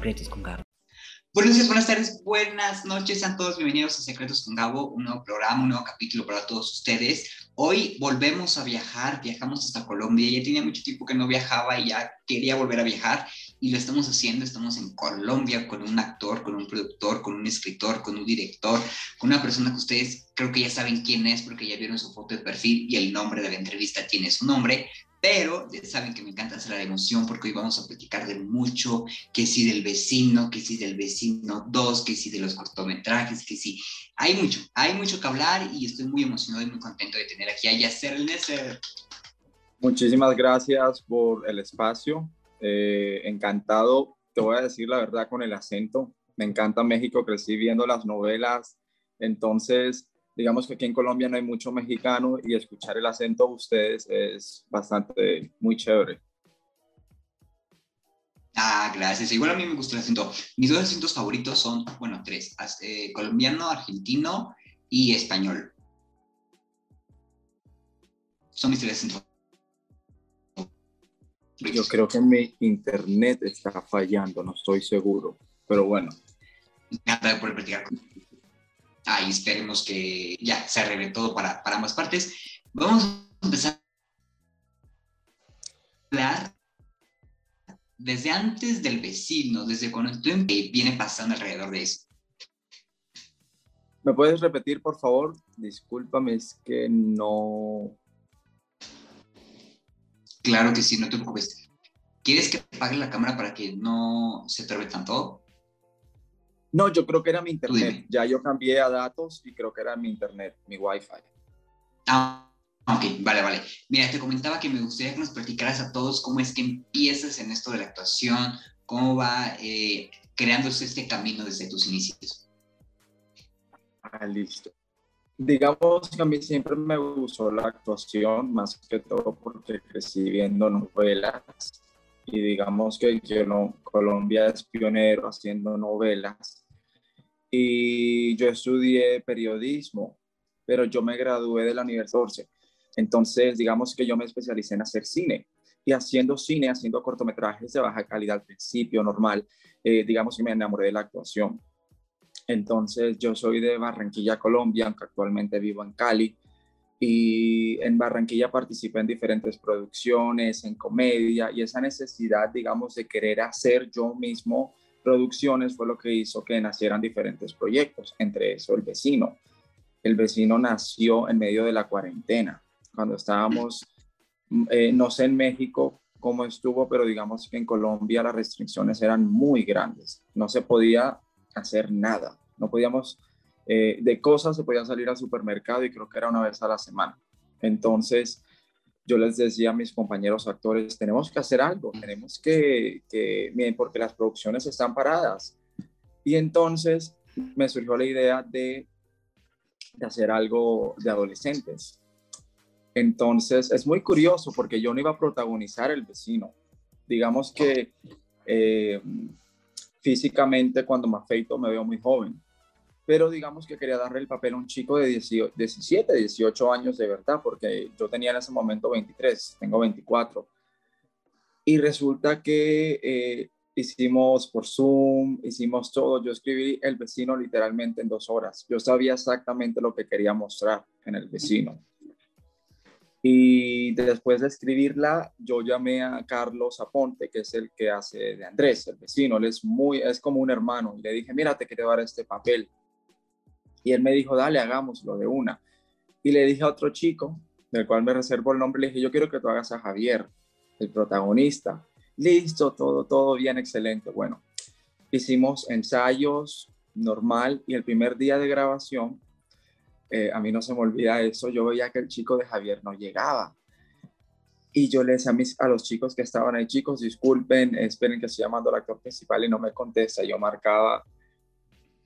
Secretos con Gabo. Buenos días, buenas tardes, buenas noches, sean todos bienvenidos a Secretos con Gabo, un nuevo programa, un nuevo capítulo para todos ustedes. Hoy volvemos a viajar, viajamos hasta Colombia, ya tenía mucho tiempo que no viajaba y ya quería volver a viajar y lo estamos haciendo, estamos en Colombia con un actor, con un productor, con un escritor, con un director, con una persona que ustedes creo que ya saben quién es porque ya vieron su foto de perfil y el nombre de la entrevista tiene su nombre, pero saben que me encanta hacer la emoción porque hoy vamos a platicar de mucho, que si del vecino, que si del vecino 2, que si de los cortometrajes, que si hay mucho, hay mucho que hablar y estoy muy emocionado y muy contento de tener aquí a Yasser Nesser. Muchísimas gracias por el espacio, eh, encantado, te voy a decir la verdad con el acento, me encanta México, crecí viendo las novelas, entonces digamos que aquí en Colombia no hay mucho mexicano y escuchar el acento de ustedes es bastante, muy chévere. Ah, gracias. Igual a mí me gusta el acento. Mis dos acentos favoritos son, bueno, tres, eh, colombiano, argentino y español. Son mis tres acentos. Yo creo que mi internet está fallando, no estoy seguro, pero bueno. Nada por practicar ahí esperemos que ya se arregle todo para, para ambas partes. Vamos a empezar a hablar desde antes del vecino, desde cuando tú viene pasando alrededor de eso. ¿Me puedes repetir, por favor? Discúlpame, es que no... Claro que sí, no te preocupes. ¿Quieres que apague la cámara para que no se torbe tanto? No, yo creo que era mi internet. Ya yo cambié a datos y creo que era mi internet, mi wifi. Ah, ok, vale, vale. Mira, te comentaba que me gustaría que nos platicaras a todos cómo es que empiezas en esto de la actuación, cómo va eh, creándose este camino desde tus inicios. Ah, listo. Digamos que a mí siempre me gustó la actuación, más que todo porque crecí viendo novelas y digamos que yo Colombia es pionero haciendo novelas y yo estudié periodismo, pero yo me gradué de la Universidad Entonces, digamos que yo me especialicé en hacer cine y haciendo cine, haciendo cortometrajes de baja calidad al principio, normal, eh, digamos que me enamoré de la actuación. Entonces, yo soy de Barranquilla, Colombia, aunque actualmente vivo en Cali y en Barranquilla participé en diferentes producciones, en comedia, y esa necesidad, digamos, de querer hacer yo mismo producciones fue lo que hizo que nacieran diferentes proyectos, entre eso El Vecino. El Vecino nació en medio de la cuarentena, cuando estábamos, eh, no sé en México cómo estuvo, pero digamos que en Colombia las restricciones eran muy grandes, no se podía hacer nada, no podíamos eh, de cosas se podía salir al supermercado y creo que era una vez a la semana. Entonces, yo les decía a mis compañeros actores, tenemos que hacer algo, tenemos que, que, miren, porque las producciones están paradas. Y entonces me surgió la idea de, de hacer algo de adolescentes. Entonces, es muy curioso porque yo no iba a protagonizar el vecino. Digamos que eh, físicamente cuando me afeito me veo muy joven pero digamos que quería darle el papel a un chico de 17, 18 años de verdad, porque yo tenía en ese momento 23, tengo 24. Y resulta que eh, hicimos por Zoom, hicimos todo, yo escribí El vecino literalmente en dos horas. Yo sabía exactamente lo que quería mostrar en El vecino. Y después de escribirla, yo llamé a Carlos Aponte, que es el que hace de Andrés, el vecino. Él es muy, es como un hermano. Y le dije, mira, te quiero dar este papel. Y él me dijo, dale, hagámoslo de una. Y le dije a otro chico, del cual me reservo el nombre, le dije, yo quiero que tú hagas a Javier, el protagonista. Listo, todo, todo bien, excelente. Bueno, hicimos ensayos normal y el primer día de grabación, eh, a mí no se me olvida eso, yo veía que el chico de Javier no llegaba. Y yo le decía a, mis, a los chicos que estaban ahí, chicos, disculpen, esperen que estoy llamando al actor principal y no me contesta. Yo marcaba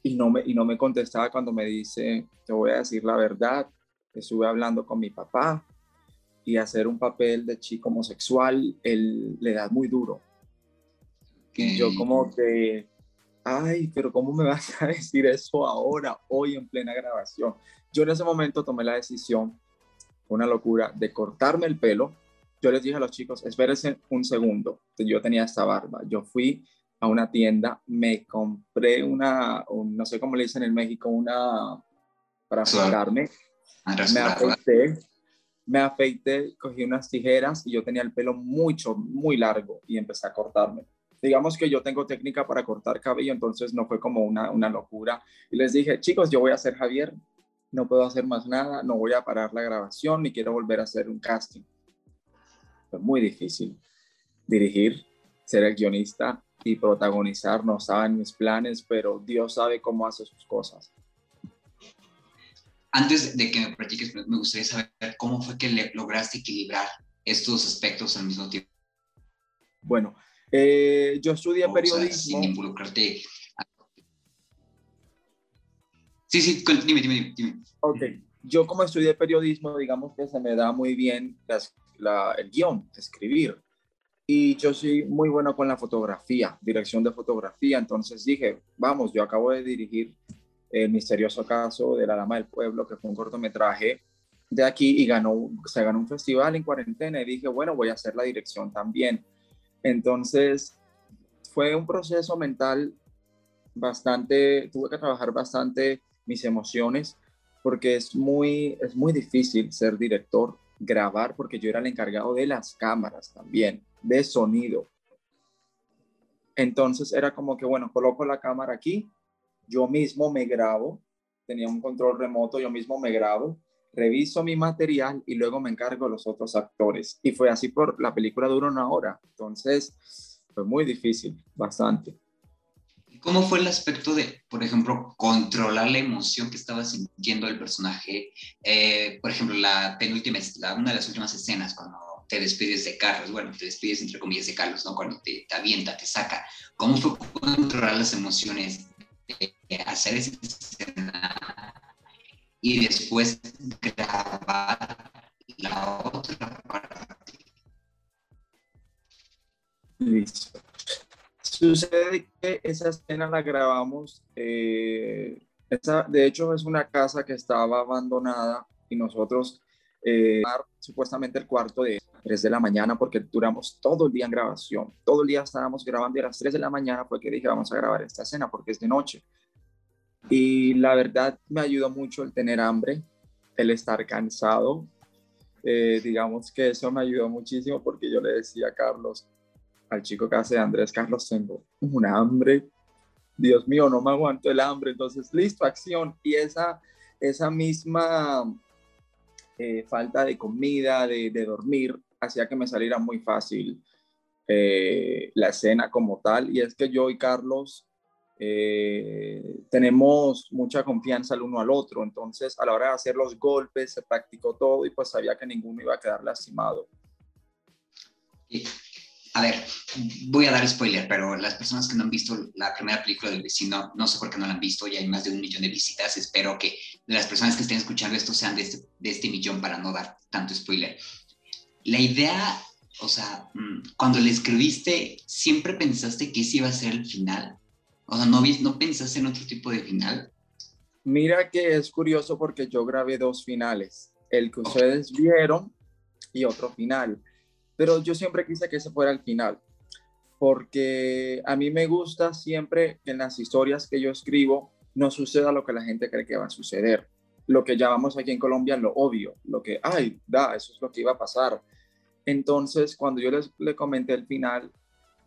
y no me, y no me contestaba cuando me dice, te voy a decir la verdad, estuve hablando con mi papá y hacer un papel de chico homosexual, él le da muy duro. Y yo como que, ay, pero ¿cómo me vas a decir eso ahora, hoy en plena grabación? Yo en ese momento tomé la decisión, una locura, de cortarme el pelo. Yo les dije a los chicos, espérense un segundo, yo tenía esta barba. Yo fui a una tienda, me compré una, no sé cómo le dicen en México, una para afeitarme. Me afeité, me afeité, cogí unas tijeras y yo tenía el pelo mucho, muy largo y empecé a cortarme. Digamos que yo tengo técnica para cortar cabello, entonces no fue como una, una locura. Y les dije, chicos, yo voy a ser Javier, no puedo hacer más nada, no voy a parar la grabación ni quiero volver a hacer un casting. Fue muy difícil dirigir, ser el guionista y protagonizar, no estaba en mis planes, pero Dios sabe cómo hace sus cosas. Antes de que me practiques, me gustaría saber cómo fue que lograste equilibrar estos aspectos al mismo tiempo. Bueno, eh, yo estudié periodismo. sin involucrarte Sí, sí, dime, dime, dime. Ok, yo como estudié periodismo, digamos que se me da muy bien el guion, escribir. Y yo soy muy bueno con la fotografía, dirección de fotografía. Entonces dije, vamos, yo acabo de dirigir el misterioso caso de la Dama del Pueblo, que fue un cortometraje de aquí y ganó, se ganó un festival en cuarentena. Y dije, bueno, voy a hacer la dirección también. Entonces fue un proceso mental bastante, tuve que trabajar bastante mis emociones, porque es muy, es muy difícil ser director, grabar, porque yo era el encargado de las cámaras también, de sonido. Entonces era como que, bueno, coloco la cámara aquí, yo mismo me grabo, tenía un control remoto, yo mismo me grabo, reviso mi material y luego me encargo los otros actores. Y fue así por la película duró una hora, entonces fue muy difícil, bastante. ¿Cómo fue el aspecto de, por ejemplo, controlar la emoción que estaba sintiendo el personaje? Eh, por ejemplo, la penúltima, una de las últimas escenas, cuando te despides de Carlos, bueno, te despides entre comillas de Carlos, ¿no? Cuando te, avienta, te saca. ¿Cómo fue controlar las emociones de hacer esa escena y después grabar la otra parte? Listo. Sucede que esa escena la grabamos, eh, de hecho es una casa que estaba abandonada y nosotros, eh, supuestamente el cuarto de 3 de la mañana porque duramos todo el día en grabación, todo el día estábamos grabando y a las 3 de la mañana fue que dije vamos a grabar esta escena porque es de noche. Y la verdad me ayudó mucho el tener hambre, el estar cansado, eh, digamos que eso me ayudó muchísimo porque yo le decía a Carlos, al chico que hace Andrés Carlos, tengo un hambre, Dios mío, no me aguanto el hambre, entonces listo, acción. Y esa, esa misma eh, falta de comida, de, dormir, hacía que me saliera muy fácil eh, la escena como tal. Y es que yo y Carlos eh, tenemos mucha confianza el uno al otro, entonces a la hora de hacer los golpes se practicó todo y pues sabía que ninguno iba a quedar lastimado a ver, voy a dar spoiler, pero las personas que no han visto la primera película del vecino, no sé por qué no la han visto, ya hay más de un millón de visitas, espero que las personas que estén escuchando esto sean de este, de este millón para no dar tanto spoiler. La idea, o sea, mm, cuando le escribiste, ¿siempre pensaste que ese iba a ser el final? O sea, ¿no, no pensaste en otro tipo de final? Mira que es curioso porque yo grabé dos finales, el que ustedes vieron y otro final pero yo siempre quise que ese fuera el final, porque a mí me gusta siempre que en las historias que yo escribo no suceda lo que la gente cree que va a suceder, lo que llamamos aquí en Colombia lo obvio, lo que, ay, da, eso es lo que iba a pasar. Entonces, cuando yo les le comenté el final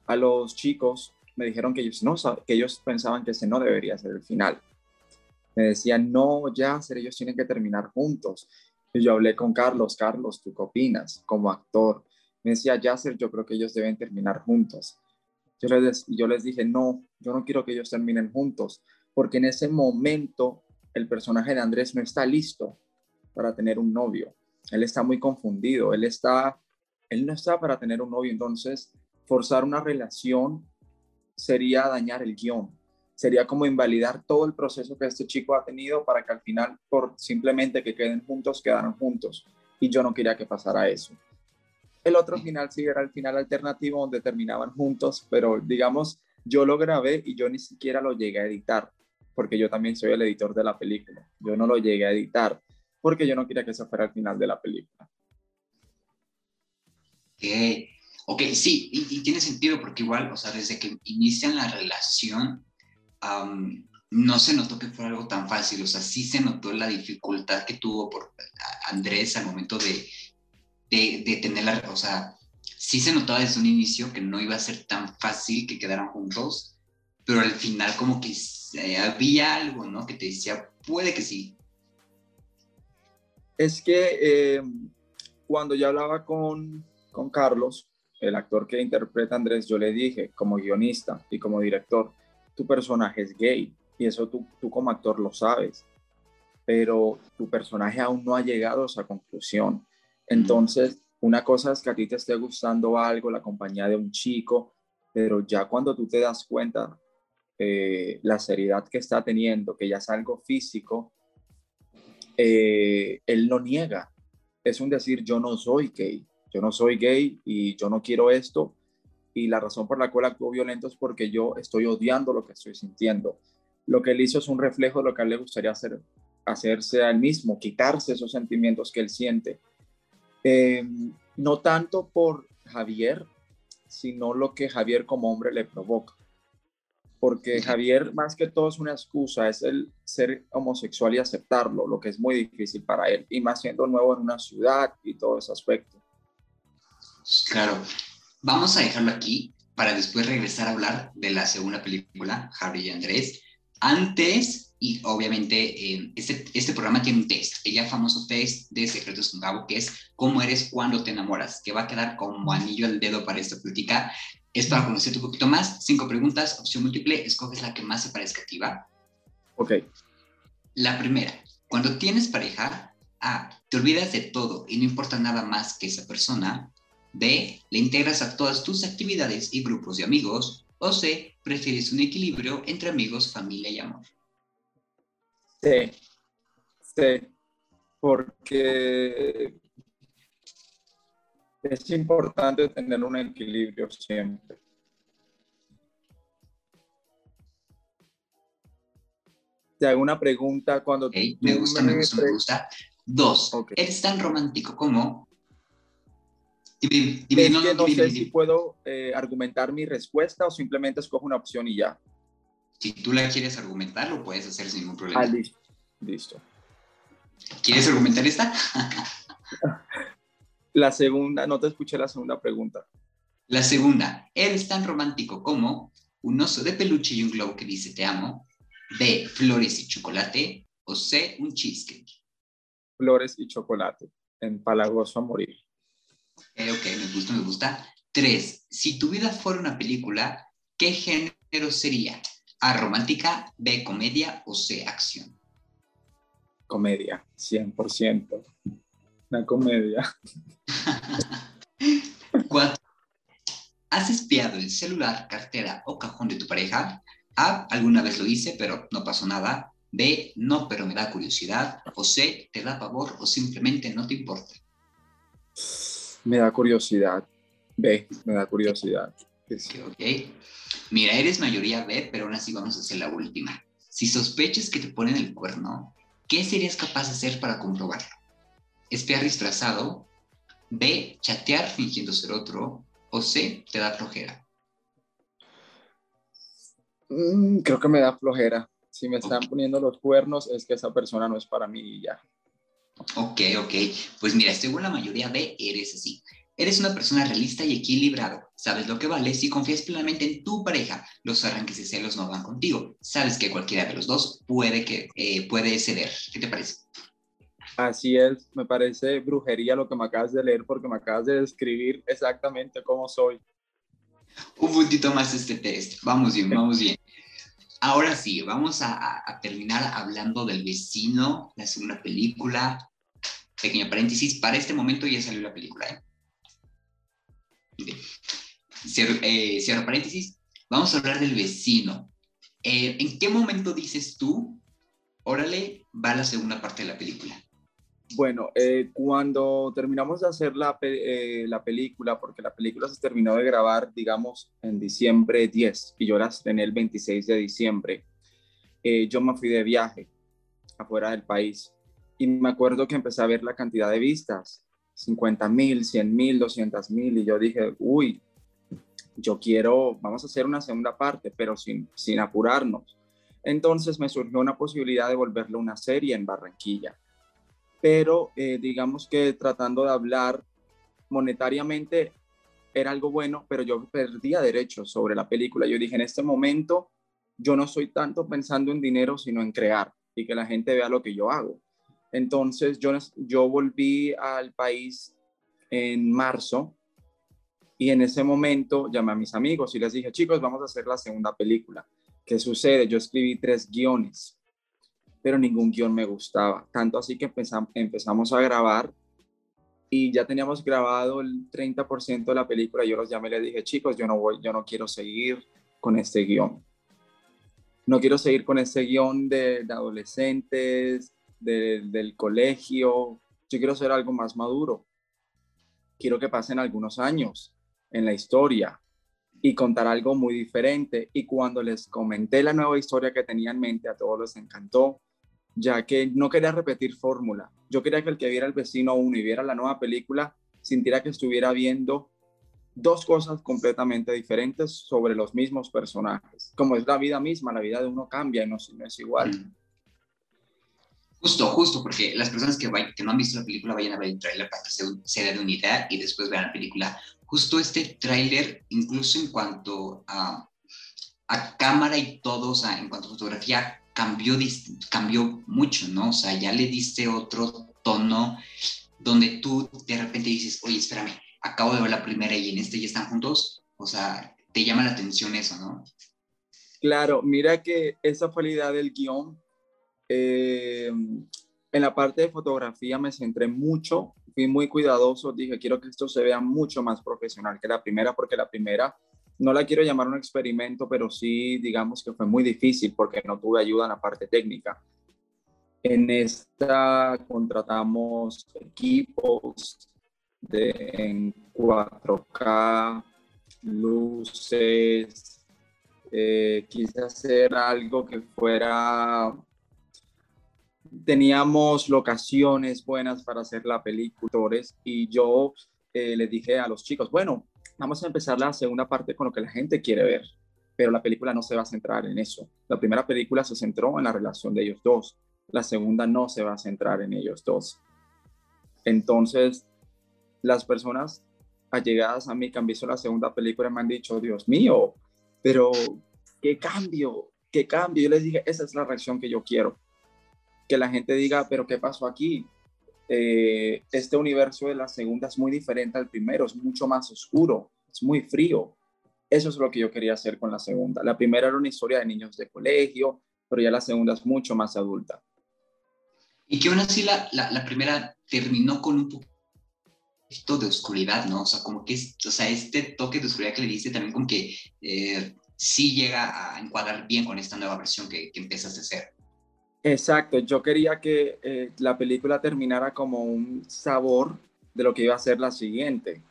a los chicos, me dijeron que ellos, no, que ellos pensaban que ese no debería ser el final. Me decían, no, ya, ellos tienen que terminar juntos. Y yo hablé con Carlos, Carlos, ¿tú qué opinas como actor? Me decía, Yasser, yo creo que ellos deben terminar juntos. Yo les, yo les dije, no, yo no quiero que ellos terminen juntos, porque en ese momento el personaje de Andrés no está listo para tener un novio. Él está muy confundido, él está, él no está para tener un novio, entonces forzar una relación sería dañar el guion, sería como invalidar todo el proceso que este chico ha tenido para que al final, por simplemente que queden juntos, quedaran juntos. Y yo no quería que pasara eso. El otro final sí era el final alternativo donde terminaban juntos, pero digamos, yo lo grabé y yo ni siquiera lo llegué a editar, porque yo también soy el editor de la película. Yo no lo llegué a editar, porque yo no quería que eso fuera el final de la película. Ok. Ok, sí, y, tiene sentido porque igual, o sea, desde que inician la relación, no se notó que fuera algo tan fácil, o sea, sí se notó la dificultad que tuvo por Andrés al momento de, de, de tener la, o sea, sí se notaba desde un inicio que no iba a ser tan fácil que quedaran juntos, pero al final como que había algo, ¿no? Que te decía, puede que sí. Es que eh, cuando yo hablaba con, con Carlos, el actor que interpreta Andrés, yo le dije como guionista y como director, tu personaje es gay y eso tú, tú como actor lo sabes, pero tu personaje aún no ha llegado a esa conclusión. Entonces, una cosa es que a ti te esté gustando algo, la compañía de un chico, pero ya cuando tú te das cuenta eh, la seriedad que está teniendo, que ya es algo físico, eh, él no niega. Es un decir, yo no soy gay, yo no soy gay y yo no quiero esto. Y la razón por la cual actúo violento es porque yo estoy odiando lo que estoy sintiendo. Lo que él hizo es un reflejo de lo que a él le gustaría hacer, hacerse a él mismo, quitarse esos sentimientos que él siente eh, no tanto por Javier, sino lo que Javier como hombre le provoca. Porque Javier, más que todo, es una excusa, es el ser homosexual y aceptarlo, lo que es muy difícil para él, y más siendo nuevo en una ciudad y todo ese aspecto. Claro, vamos a dejarlo aquí para después regresar a hablar de la segunda película, Javier y Andrés. Antes, y obviamente eh, este, este programa tiene un test, el ya famoso test de Secretos con Gabo, que es cómo eres cuando te enamoras, que va a quedar como anillo al dedo para esta plática. Es para conocerte un poquito más. Cinco preguntas, opción múltiple, escoges la que más se parezca a ti, ¿va? Ok. La primera, cuando tienes pareja, A, te olvidas de todo y no importa nada más que esa persona. B, le integras a todas tus actividades y grupos de amigos. O C, prefieres un equilibrio entre amigos, familia y amor. Sí, sí, porque es importante tener un equilibrio siempre. Te hago una pregunta cuando me gusta, me, gusta, me gusta. Dos, ¿eres tan romántico como? Dime, no, sé si puedo eh, argumentar mi respuesta o simplemente escojo una opción y ya. Si tú la quieres argumentar, lo puedes hacer sin ningún problema. Ah, listo. listo. ¿Quieres argumentar esta? la segunda, no te escuché la segunda pregunta. La segunda, ¿eres tan romántico como un oso de peluche y un globo que dice te amo? B, flores y chocolate. O C, un cheesecake. Flores y chocolate, empalagoso a morir. Eh, ok, me gusta, me gusta. Tres, si tu vida fuera una película, ¿qué género sería? A romántica, B comedia o C acción. Comedia, 100%. Una comedia. Cuatro. ¿Has espiado el celular, cartera o cajón de tu pareja? A. Alguna vez lo hice, pero no pasó nada. B. No, pero me da curiosidad. O C. Te da pavor o simplemente no te importa. Me da curiosidad. B. Me da curiosidad. ok. Mira, eres mayoría B, pero aún así vamos a hacer la última. Si sospechas que te ponen el cuerno, ¿qué serías capaz de hacer para comprobarlo? Espiar disfrazado, B, chatear fingiendo ser otro, o C, te da flojera. Mm, creo que me da flojera. Si me están poniendo los cuernos, es que esa persona no es para mí y ya. Ok, ok. Pues mira, según la mayoría B, eres así. Eres una persona realista y equilibrado. Sabes lo que vales y confías plenamente en tu pareja. Los arranques de celos no van contigo. Sabes que cualquiera de los dos puede, que, eh, puede ceder. ¿Qué te parece? Así es, me parece brujería lo que me acabas de leer porque me acabas de describir exactamente cómo soy. Un puntito más este test. Vamos bien, vamos bien. Ahora sí, vamos a, a terminar hablando del vecino, la segunda película. Pequeño paréntesis, para este momento ya salió la película, ¿eh? Eh, cierro, paréntesis, vamos a hablar del vecino. Eh, ¿En qué momento dices tú, órale, va la segunda parte de la película? Bueno, eh, cuando terminamos de hacer la, la, película, porque la película se terminó de grabar, digamos, en diciembre 10 y yo la estrené el 26 de diciembre, yo me fui de viaje afuera del país y me acuerdo que empecé a ver la cantidad de vistas 50 mil, 100 mil, 200 mil, y yo dije, uy, yo quiero, vamos a hacer una segunda parte, pero sin, sin apurarnos. Entonces me surgió una posibilidad de volverlo una serie en Barranquilla. Pero eh, digamos que tratando de hablar monetariamente era algo bueno, pero yo perdía derechos sobre la película. Yo dije, en este momento yo no soy tanto pensando en dinero, sino en crear y que la gente vea lo que yo hago. Entonces yo, yo volví al país en marzo y en ese momento llamé a mis amigos y les dije, chicos, vamos a hacer la segunda película. ¿Qué sucede? Yo escribí tres guiones, pero ningún guion me gustaba. Tanto así que empezamos, a grabar y ya teníamos grabado el 30% de la película. Yo los llamé y les dije, chicos, yo no voy, yo no quiero seguir con este guion. No quiero seguir con este guion de, adolescentes, del colegio. Yo quiero hacer algo más maduro. Quiero que pasen algunos años en la historia y contar algo muy diferente. Y cuando les comenté la nueva historia que tenía en mente, a todos les encantó, ya que no quería repetir fórmula. Yo quería que el que viera el vecino uno y viera la nueva película sintiera que estuviera viendo dos cosas completamente diferentes sobre los mismos personajes. Como es la vida misma, la vida de uno cambia y no, es igual. Mm. Justo, justo, porque las personas que, que no han visto la película vayan a ver el trailer para que se, de unidad y después vean la película justo este tráiler, incluso en cuanto a, cámara y todo, o sea, en cuanto a fotografía, cambió, cambió mucho, ¿no? O sea, ya le diste otro tono donde tú de repente dices, oye, espérame, acabo de ver la primera y en este ya están juntos, o sea, te llama la atención eso, ¿no? Claro, mira que esa fue la idea del guion. Eh, en la parte de fotografía me centré mucho fui muy cuidadoso, dije, quiero que esto se vea mucho más profesional que la primera, porque la primera no la quiero llamar un experimento, pero sí digamos que fue muy difícil porque no tuve ayuda en la parte técnica. En esta contratamos equipos de, en 4K, luces, eh, quise hacer algo que fuera teníamos locaciones buenas para hacer la película y yo eh, les dije a los chicos, bueno, vamos a empezar la segunda parte con lo que la gente quiere ver, pero la película no se va a centrar en eso. La primera película se centró en la relación de ellos dos, la segunda no se va a centrar en ellos dos. Entonces, las personas allegadas a mí que han visto la segunda película me han dicho, Dios mío, pero qué cambio, qué cambio. Yo les dije, esa es la reacción que yo quiero que la gente diga, pero ¿qué pasó aquí? Eh, este universo de la segunda es muy diferente al primero, es mucho más oscuro, es muy frío. Eso es lo que yo quería hacer con la segunda. La primera era una historia de niños de colegio, pero ya la segunda es mucho más adulta. Y que aún así la, la, primera terminó con un poquito de oscuridad, ¿no? O sea, como que es, o sea, este toque de oscuridad que le diste también como que eh, sí llega a encuadrar bien con esta nueva versión que, que empiezas a hacer. Exacto, yo quería que eh, la película terminara como un sabor de lo que iba a ser la siguiente.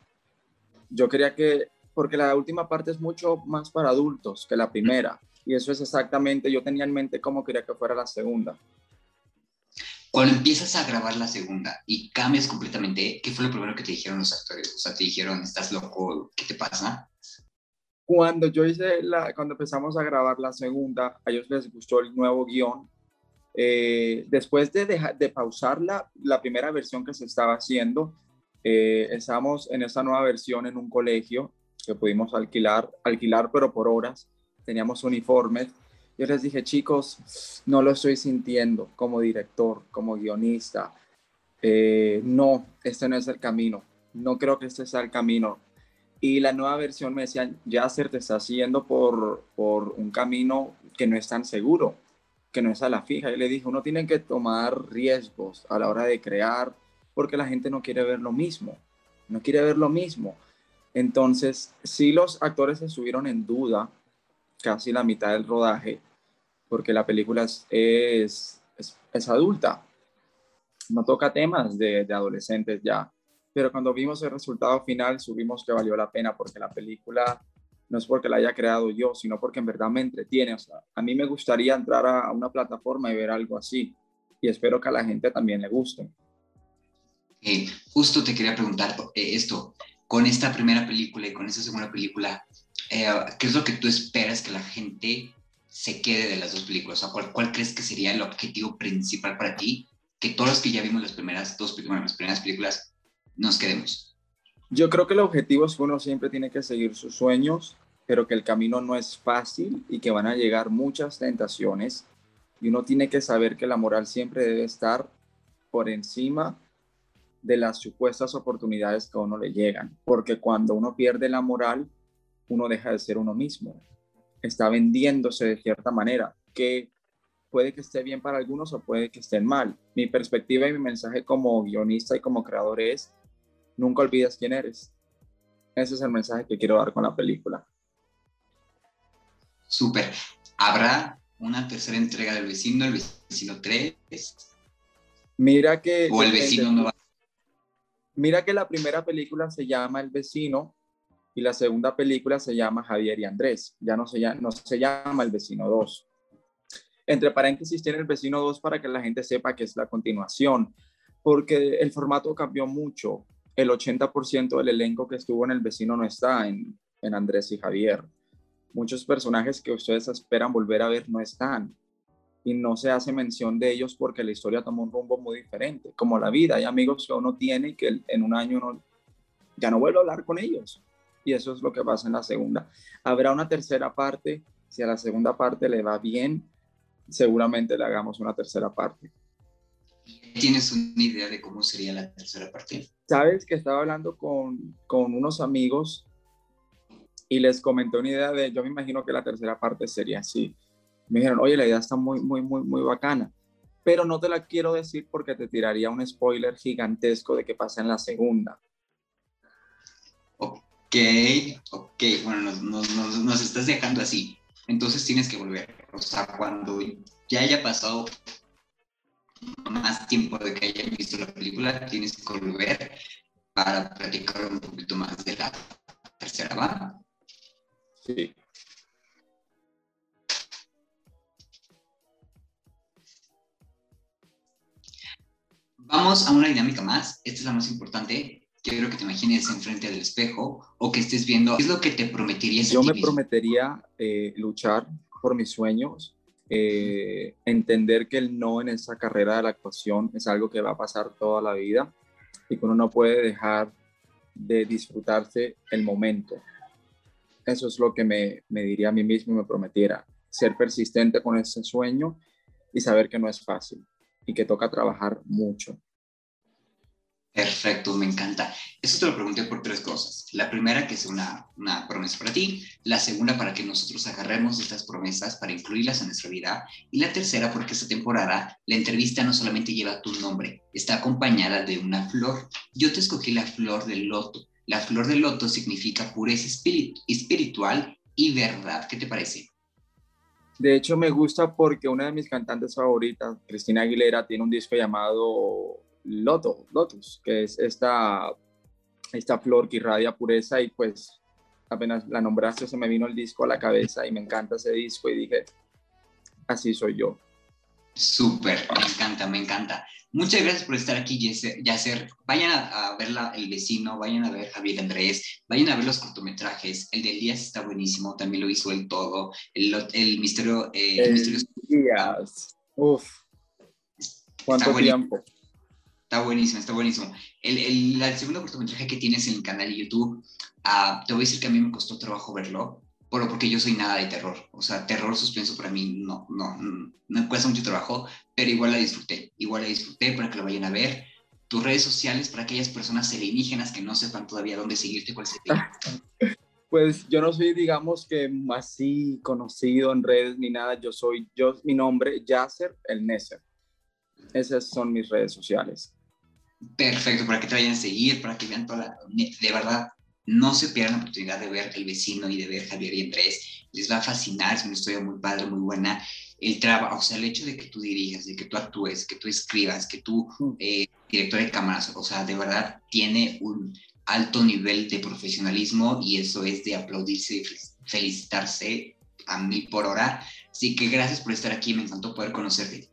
Yo quería que, porque la última parte es mucho más para adultos que la primera, y eso es exactamente, yo tenía en mente cómo quería que fuera la segunda. Cuando empiezas a grabar la segunda y cambias completamente, ¿qué fue lo primero que te dijeron los actores? O sea, te dijeron, ¿estás loco? ¿Qué te pasa? Cuando yo hice la, cuando empezamos a grabar la segunda, a ellos les gustó el nuevo guion eh, después de, de pausar la, la, primera versión que se estaba haciendo, eh, en esta nueva versión en un colegio que pudimos alquilar, alquilar pero por horas. Teníamos uniformes. Yo les dije, chicos, no lo estoy sintiendo como director, como guionista. Eh, no, este no es el camino. No creo que este sea el camino. Y la nueva versión me decían, ya te está yendo por, por un camino que no es tan seguro no es a la fija. Y le dije, uno tiene que tomar riesgos a la hora de crear porque la gente no quiere ver lo mismo, no quiere ver lo mismo. Entonces, si los actores estuvieron en duda casi la mitad del rodaje porque la película es, es, adulta, no toca temas de adolescentes ya. Pero cuando vimos el resultado final, subimos que valió la pena porque la película no es porque la haya creado yo, sino porque en verdad me entretiene. O sea, a mí me gustaría entrar a una plataforma y ver algo así. Y espero que a la gente también le guste. Ok, justo te quería preguntar eh, esto, con esta primera película y con esta segunda película, eh, ¿qué es lo que tú esperas que la gente se quede de las dos películas? O ¿cuál, ¿cuál, crees que sería el objetivo principal para ti? Que todos los que ya vimos las primeras dos bueno, las primeras películas nos quedemos. Yo creo que el objetivo es que uno siempre tiene que seguir sus sueños, pero que el camino no es fácil y que van a llegar muchas tentaciones y uno tiene que saber que la moral siempre debe estar por encima de las supuestas oportunidades que a uno le llegan, porque cuando uno pierde la moral, uno deja de ser uno mismo, está vendiéndose de cierta manera, que puede que esté bien para algunos o puede que esté mal. Mi perspectiva y mi mensaje como guionista y como creador es, nunca olvides quién eres. Ese es el mensaje que quiero dar con la película. Súper. ¿Habrá una tercera entrega del vecino, el vecino 3? Mira que... O el vecino no va. Mira que la primera película se llama El vecino y la segunda película se llama Javier y Andrés. Ya no se llama, no se llama El vecino 2. Entre paréntesis tiene El vecino 2 para que la gente sepa que es la continuación, porque el formato cambió mucho el 80% del elenco que estuvo en El vecino no está en, en Andrés y Javier. Muchos personajes que ustedes esperan volver a ver no están y no se hace mención de ellos porque la historia tomó un rumbo muy diferente, como la vida. Hay amigos que uno tiene y que en un año ya no vuelve a hablar con ellos. Y eso es lo que pasa en la segunda. Habrá una tercera parte. Si a la segunda parte le va bien, seguramente le hagamos una tercera parte. ¿Tienes una idea de cómo sería la tercera parte? Sabes que estaba hablando con, con unos amigos y les comenté una idea de, yo me imagino que la tercera parte sería así. Me dijeron, oye, la idea está muy, muy, muy, muy bacana, pero no te la quiero decir porque te tiraría un spoiler gigantesco de qué pasa en la segunda. Ok, ok, bueno, nos, nos, nos estás dejando así. Entonces tienes que volver. O sea, cuando ya haya pasado más tiempo de que hayan visto la película, tienes que volver para platicar un poquito más de la tercera, ¿va? Sí. Vamos a una dinámica más. Esta es la más importante. Quiero que te imagines enfrente del espejo o que estés viendo. ¿Qué es lo que te prometerías? Yo me prometería eh, luchar por mis sueños, eh, entender que el no en esa carrera de la actuación es algo que va a pasar toda la vida y que uno no puede dejar de disfrutarse el momento. Eso es lo que me, me diría a mí mismo y me prometiera, ser persistente con ese sueño y saber que no es fácil y que toca trabajar mucho. Perfecto, me encanta. Eso te lo pregunté por tres cosas. La primera, que es una, una, promesa para ti. La segunda, para que nosotros agarremos estas promesas para incluirlas en nuestra vida. Y la tercera, porque esta temporada la entrevista no solamente lleva tu nombre, está acompañada de una flor. Yo te escogí la flor del loto. La flor del loto significa pureza espiritual y verdad. ¿Qué te parece? De hecho, me gusta porque una de mis cantantes favoritas, Cristina Aguilera, tiene un disco llamado Loto, Lotus, que es esta, esta flor que irradia pureza y pues apenas la nombraste se me vino el disco a la cabeza y me encanta ese disco y dije, así soy yo. Súper, me encanta, me encanta. Muchas gracias por estar aquí, Yasser. Vayan a, ver El Vecino, vayan a ver Javier Andrés, vayan a ver los cortometrajes. El del Díaz está buenísimo, también lo hizo el todo. El, el misterio... Eh, el, misterio... Díaz. Uf. ¿Cuánto tiempo? Está buenísimo, está buenísimo. El, el, segundo cortometraje que tienes en el canal de YouTube, uh, te voy a decir que a mí me costó trabajo verlo, pero porque yo soy nada de terror. O sea, terror suspenso para mí no, no, no me cuesta mucho trabajo, pero igual la disfruté. Igual la disfruté para que lo vayan a ver. Tus redes sociales para aquellas personas alienígenas que no sepan todavía dónde seguirte, cuál sería. Pues yo no soy, digamos que así conocido en redes ni nada. Yo soy, yo, mi nombre, Yasser El Neser. Esas son mis redes sociales. Perfecto, para que te vayan a seguir, para que vean toda la... De verdad, no se pierdan la oportunidad de ver El Vecino y de ver Javier y Andrés. Les va a fascinar, es una historia muy padre, muy buena. El trabajo, o sea, el hecho de que tú dirijas, de que tú actúes, que tú escribas, que tú, mm. eh, director de cámaras, o sea, de verdad tiene un alto nivel de profesionalismo y eso es de aplaudirse y felicitarse a mí por hora. Así que gracias por estar aquí, me encantó poder conocerte.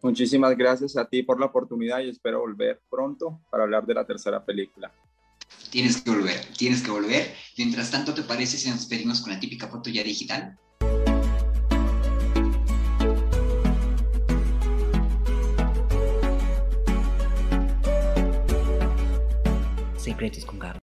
Muchísimas gracias a ti por la oportunidad y espero volver pronto para hablar de la tercera película. Tienes que volver, tienes que volver. Mientras tanto, ¿te parece si nos despedimos con la típica foto ya digital? Secretos con Gabo.